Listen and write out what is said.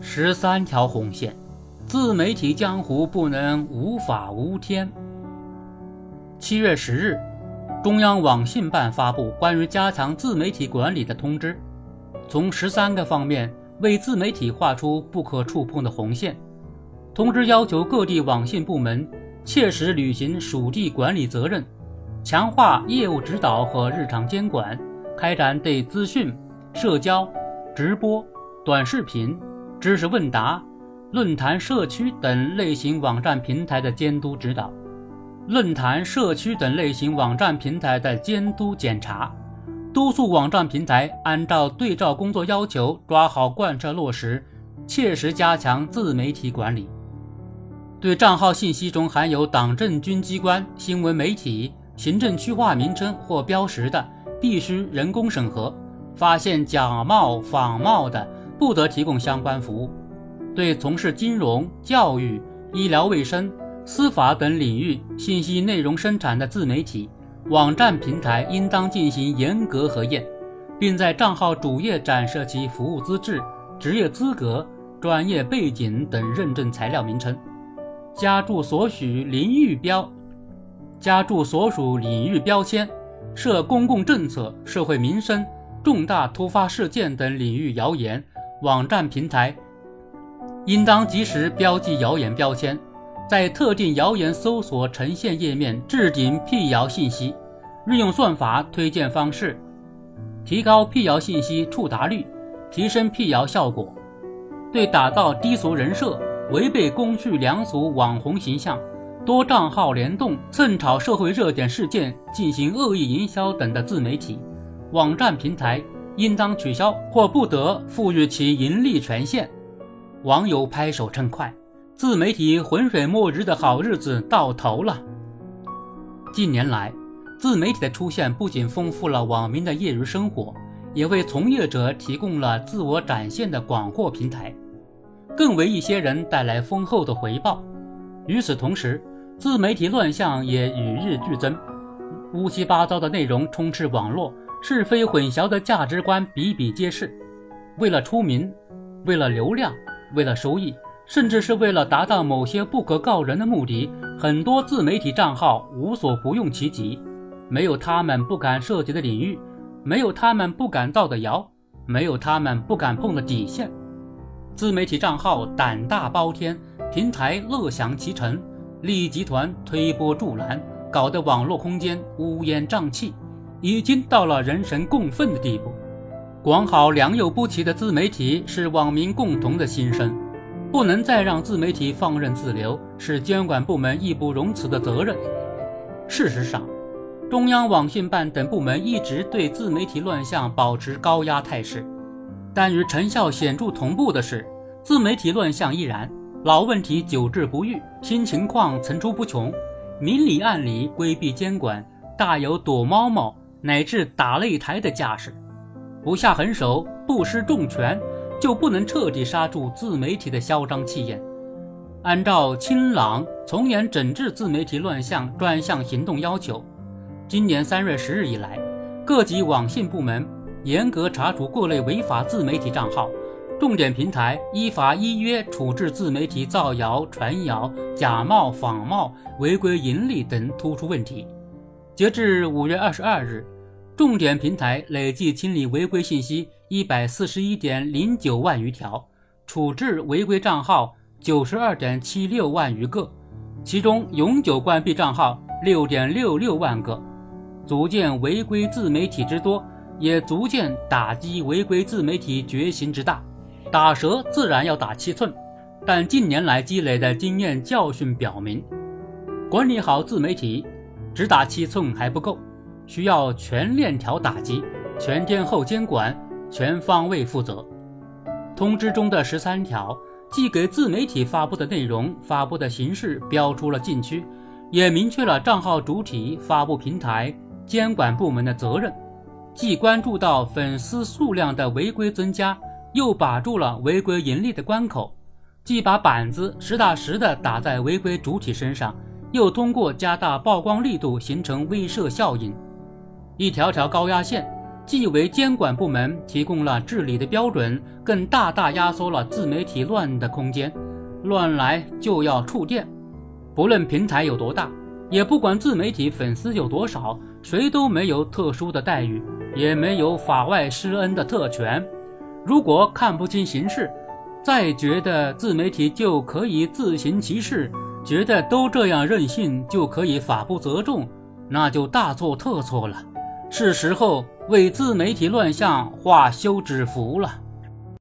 十三条红线，自媒体江湖不能无法无天。七月十日，中央网信办发布关于加强自媒体管理的通知，从十三个方面为自媒体画出不可触碰的红线。通知要求各地网信部门切实履行属地管理责任，强化业务指导和日常监管，开展对资讯、社交、直播、短视频。知识问答、论坛、社区等类型网站平台的监督指导，论坛、社区等类型网站平台的监督检查，督促网站平台按照对照工作要求抓好贯彻落实，切实加强自媒体管理。对账号信息中含有党政军机关、新闻媒体、行政区划名称或标识的，必须人工审核。发现假冒、仿冒的。不得提供相关服务。对从事金融、教育、医疗卫生、司法等领域信息内容生产的自媒体网站平台，应当进行严格核验，并在账号主页展示其服务资质、职业资格、专业背景等认证材料名称，加注所属领域标，加注所属领域标签，涉公共政策、社会民生、重大突发事件等领域谣言。网站平台应当及时标记谣言标签，在特定谣言搜索呈现页面置顶辟谣信息，运用算法推荐方式，提高辟谣信息触达率，提升辟谣效果。对打造低俗人设、违背公序良俗网红形象、多账号联动蹭炒社会热点事件进行恶意营销等的自媒体网站平台。应当取消或不得赋予其盈利权限。网友拍手称快，自媒体浑水摸鱼的好日子到头了。近年来，自媒体的出现不仅丰富了网民的业余生活，也为从业者提供了自我展现的广阔平台，更为一些人带来丰厚的回报。与此同时，自媒体乱象也与日俱增，乌七八糟的内容充斥网络。是非混淆的价值观比比皆是，为了出名，为了流量，为了收益，甚至是为了达到某些不可告人的目的，很多自媒体账号无所不用其极。没有他们不敢涉及的领域，没有他们不敢造的谣，没有他们不敢碰的底线。自媒体账号胆大包天，平台乐享其成，利益集团推波助澜，搞得网络空间乌烟瘴气。已经到了人神共愤的地步，管好良莠不齐的自媒体是网民共同的心声，不能再让自媒体放任自流，是监管部门义不容辞的责任。事实上，中央网信办等部门一直对自媒体乱象保持高压态势，但与成效显著同步的是，自媒体乱象依然，老问题久治不愈，新情况层出不穷，明里暗里规避监管，大有躲猫猫。乃至打擂台的架势，不下狠手，不施重拳，就不能彻底刹住自媒体的嚣张气焰。按照清朗从严整治自媒体乱象专项行动要求，今年三月十日以来，各级网信部门严格查处各类违法自媒体账号，重点平台依法依约处置自媒体造谣传谣、假冒仿冒、违规盈利等突出问题。截至五月二十二日，重点平台累计清理违规信息一百四十一点零九万余条，处置违规账号九十二点七六万余个，其中永久关闭账号六点六六万个，足见违规自媒体之多，也足见打击违规自媒体决心之大。打蛇自然要打七寸，但近年来积累的经验教训表明，管理好自媒体。只打七寸还不够，需要全链条打击、全天候监管、全方位负责。通知中的十三条，既给自媒体发布的内容、发布的形式标出了禁区，也明确了账号主体、发布平台、监管部门的责任。既关注到粉丝数量的违规增加，又把住了违规盈利的关口；既把板子实打实的打在违规主体身上。又通过加大曝光力度形成威慑效应，一条条高压线既为监管部门提供了治理的标准，更大大压缩了自媒体乱的空间。乱来就要触电，不论平台有多大，也不管自媒体粉丝有多少，谁都没有特殊的待遇，也没有法外施恩的特权。如果看不清形势，再觉得自媒体就可以自行其事，觉得都这样任性就可以法不责众，那就大错特错了。是时候为自媒体乱象画休止符了。